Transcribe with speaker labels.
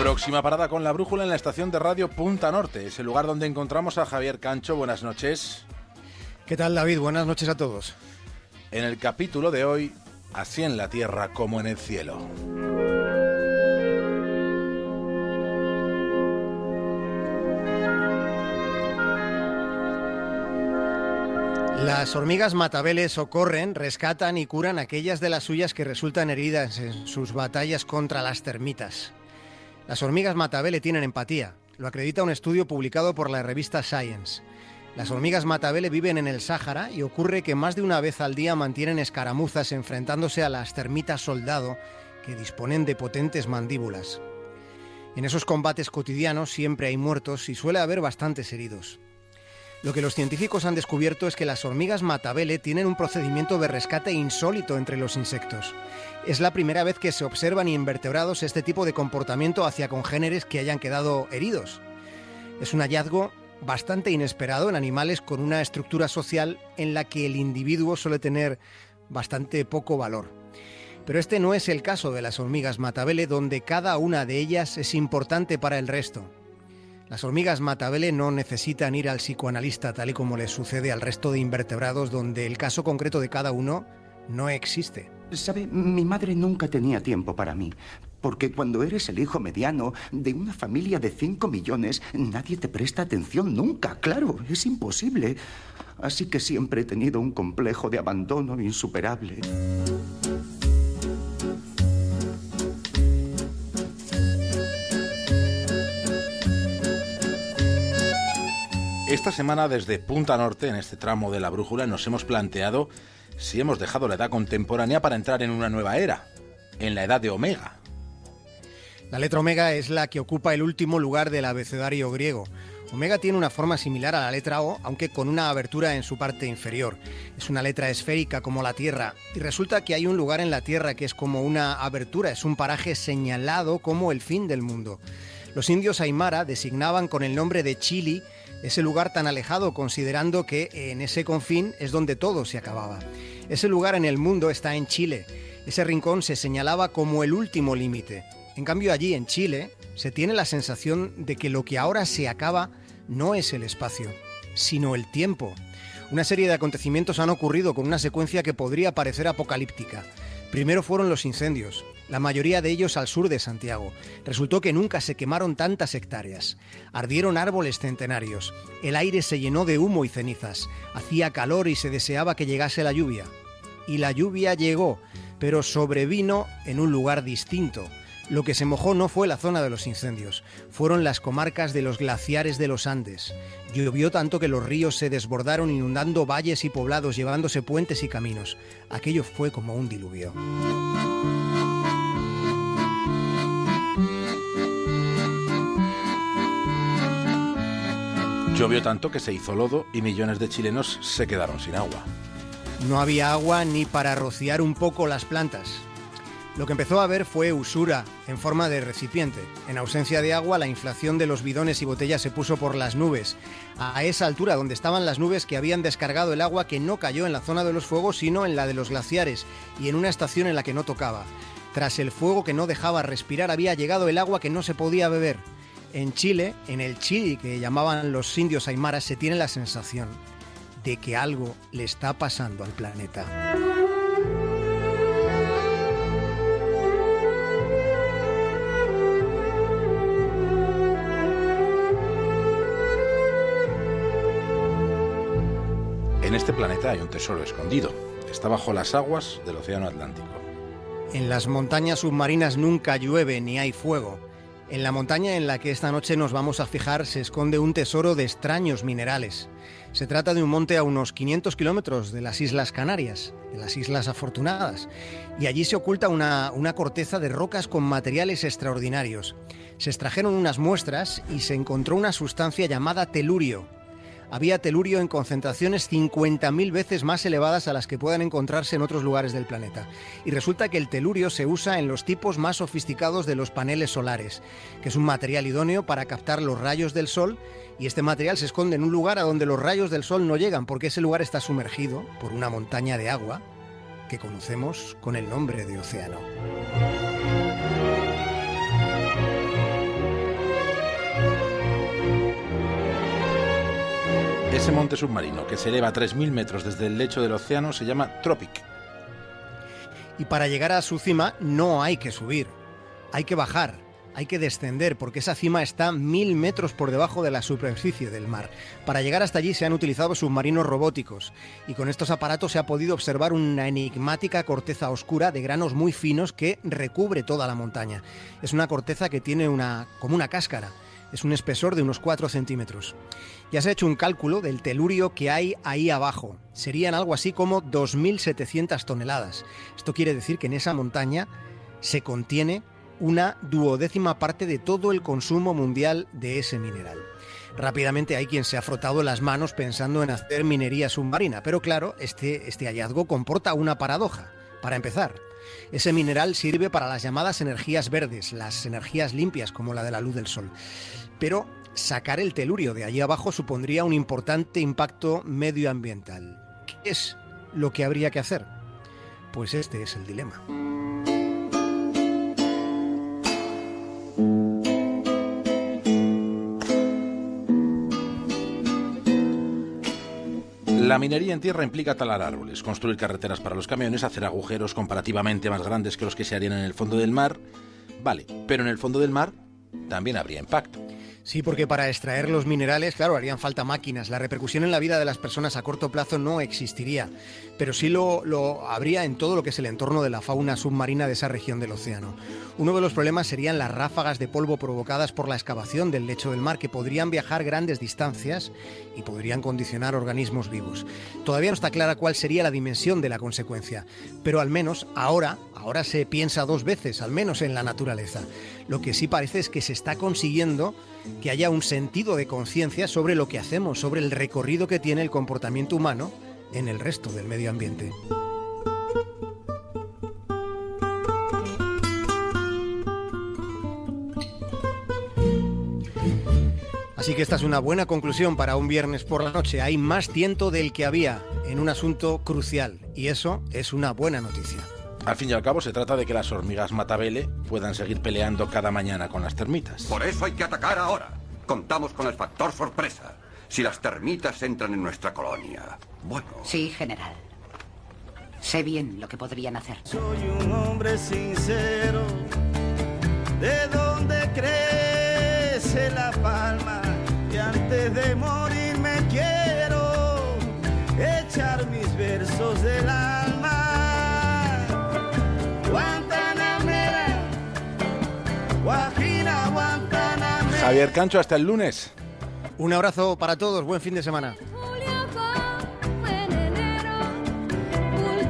Speaker 1: Próxima parada con la brújula en la estación de radio Punta Norte. Es el lugar donde encontramos a Javier Cancho. Buenas noches.
Speaker 2: ¿Qué tal David? Buenas noches a todos.
Speaker 1: En el capítulo de hoy, así en la tierra como en el cielo.
Speaker 2: Las hormigas matabeles socorren, rescatan y curan aquellas de las suyas que resultan heridas en sus batallas contra las termitas. Las hormigas matabele tienen empatía, lo acredita un estudio publicado por la revista Science. Las hormigas matabele viven en el Sáhara y ocurre que más de una vez al día mantienen escaramuzas enfrentándose a las termitas soldado que disponen de potentes mandíbulas. En esos combates cotidianos siempre hay muertos y suele haber bastantes heridos. Lo que los científicos han descubierto es que las hormigas matabele tienen un procedimiento de rescate insólito entre los insectos. Es la primera vez que se observan invertebrados este tipo de comportamiento hacia congéneres que hayan quedado heridos. Es un hallazgo bastante inesperado en animales con una estructura social en la que el individuo suele tener bastante poco valor. Pero este no es el caso de las hormigas matabele, donde cada una de ellas es importante para el resto. Las hormigas matabele no necesitan ir al psicoanalista tal y como les sucede al resto de invertebrados donde el caso concreto de cada uno no existe.
Speaker 3: Sabe, mi madre nunca tenía tiempo para mí. Porque cuando eres el hijo mediano de una familia de 5 millones, nadie te presta atención nunca. Claro, es imposible. Así que siempre he tenido un complejo de abandono insuperable.
Speaker 1: Esta semana desde Punta Norte, en este tramo de la brújula, nos hemos planteado si hemos dejado la edad contemporánea para entrar en una nueva era, en la edad de Omega.
Speaker 2: La letra Omega es la que ocupa el último lugar del abecedario griego. Omega tiene una forma similar a la letra O, aunque con una abertura en su parte inferior. Es una letra esférica como la Tierra, y resulta que hay un lugar en la Tierra que es como una abertura, es un paraje señalado como el fin del mundo. Los indios Aymara designaban con el nombre de Chili ese lugar tan alejado considerando que en ese confín es donde todo se acababa. Ese lugar en el mundo está en Chile. Ese rincón se señalaba como el último límite. En cambio allí en Chile se tiene la sensación de que lo que ahora se acaba no es el espacio, sino el tiempo. Una serie de acontecimientos han ocurrido con una secuencia que podría parecer apocalíptica. Primero fueron los incendios, la mayoría de ellos al sur de Santiago. Resultó que nunca se quemaron tantas hectáreas. Ardieron árboles centenarios. El aire se llenó de humo y cenizas. Hacía calor y se deseaba que llegase la lluvia. Y la lluvia llegó, pero sobrevino en un lugar distinto. Lo que se mojó no fue la zona de los incendios, fueron las comarcas de los glaciares de los Andes. Llovió tanto que los ríos se desbordaron inundando valles y poblados, llevándose puentes y caminos. Aquello fue como un diluvio.
Speaker 1: Llovió tanto que se hizo lodo y millones de chilenos se quedaron sin agua.
Speaker 2: No había agua ni para rociar un poco las plantas. Lo que empezó a ver fue usura en forma de recipiente. En ausencia de agua, la inflación de los bidones y botellas se puso por las nubes. A esa altura, donde estaban las nubes que habían descargado el agua que no cayó en la zona de los fuegos, sino en la de los glaciares y en una estación en la que no tocaba. Tras el fuego que no dejaba respirar, había llegado el agua que no se podía beber. En Chile, en el Chile que llamaban los indios aymaras, se tiene la sensación de que algo le está pasando al planeta.
Speaker 1: En este planeta hay un tesoro escondido. Está bajo las aguas del Océano Atlántico.
Speaker 2: En las montañas submarinas nunca llueve ni hay fuego. En la montaña en la que esta noche nos vamos a fijar se esconde un tesoro de extraños minerales. Se trata de un monte a unos 500 kilómetros de las Islas Canarias, de las Islas Afortunadas, y allí se oculta una, una corteza de rocas con materiales extraordinarios. Se extrajeron unas muestras y se encontró una sustancia llamada telurio, había telurio en concentraciones 50.000 veces más elevadas a las que puedan encontrarse en otros lugares del planeta. Y resulta que el telurio se usa en los tipos más sofisticados de los paneles solares, que es un material idóneo para captar los rayos del sol y este material se esconde en un lugar a donde los rayos del sol no llegan porque ese lugar está sumergido por una montaña de agua que conocemos con el nombre de océano.
Speaker 1: Ese monte submarino que se eleva a 3.000 metros desde el lecho del océano se llama Tropic.
Speaker 2: Y para llegar a su cima no hay que subir, hay que bajar, hay que descender, porque esa cima está mil metros por debajo de la superficie del mar. Para llegar hasta allí se han utilizado submarinos robóticos y con estos aparatos se ha podido observar una enigmática corteza oscura de granos muy finos que recubre toda la montaña. Es una corteza que tiene una como una cáscara es un espesor de unos 4 centímetros. Ya se ha hecho un cálculo del telurio que hay ahí abajo. Serían algo así como 2.700 toneladas. Esto quiere decir que en esa montaña se contiene una duodécima parte de todo el consumo mundial de ese mineral. Rápidamente hay quien se ha frotado las manos pensando en hacer minería submarina, pero claro, este, este hallazgo comporta una paradoja. Para empezar, ese mineral sirve para las llamadas energías verdes, las energías limpias como la de la luz del sol. Pero sacar el telurio de allí abajo supondría un importante impacto medioambiental. ¿Qué es lo que habría que hacer? Pues este es el dilema.
Speaker 1: La minería en tierra implica talar árboles, construir carreteras para los camiones, hacer agujeros comparativamente más grandes que los que se harían en el fondo del mar. Vale, pero en el fondo del mar también habría impacto.
Speaker 2: Sí, porque para extraer los minerales, claro, harían falta máquinas. La repercusión en la vida de las personas a corto plazo no existiría, pero sí lo, lo, habría en todo lo que es el entorno de la fauna submarina de esa región del océano. Uno de los problemas serían las ráfagas de polvo provocadas por la excavación del lecho del mar, que podrían viajar grandes distancias y podrían condicionar organismos vivos. Todavía no está clara cuál sería la dimensión de la consecuencia, pero al menos ahora, ahora se piensa dos veces, al menos en la naturaleza. Lo que sí parece es que se está consiguiendo que haya un sentido de conciencia sobre lo que hacemos, sobre el recorrido que tiene el comportamiento humano en el resto del medio ambiente. Así que esta es una buena conclusión para un viernes por la noche. Hay más tiento del que había en un asunto crucial y eso es una buena noticia.
Speaker 1: Al fin y al cabo se trata de que las hormigas matabele puedan seguir peleando cada mañana con las termitas.
Speaker 4: Por eso hay que atacar ahora. Contamos con el factor sorpresa. Si las termitas entran en nuestra colonia. Bueno.
Speaker 5: Sí, general. Sé bien lo que podrían hacer.
Speaker 6: Soy un hombre sincero. ¿De dónde crece la palma? Y antes de morir me quiero echar mis versos del alma.
Speaker 1: Javier Cancho, hasta el lunes.
Speaker 2: Un abrazo para todos, buen fin de semana.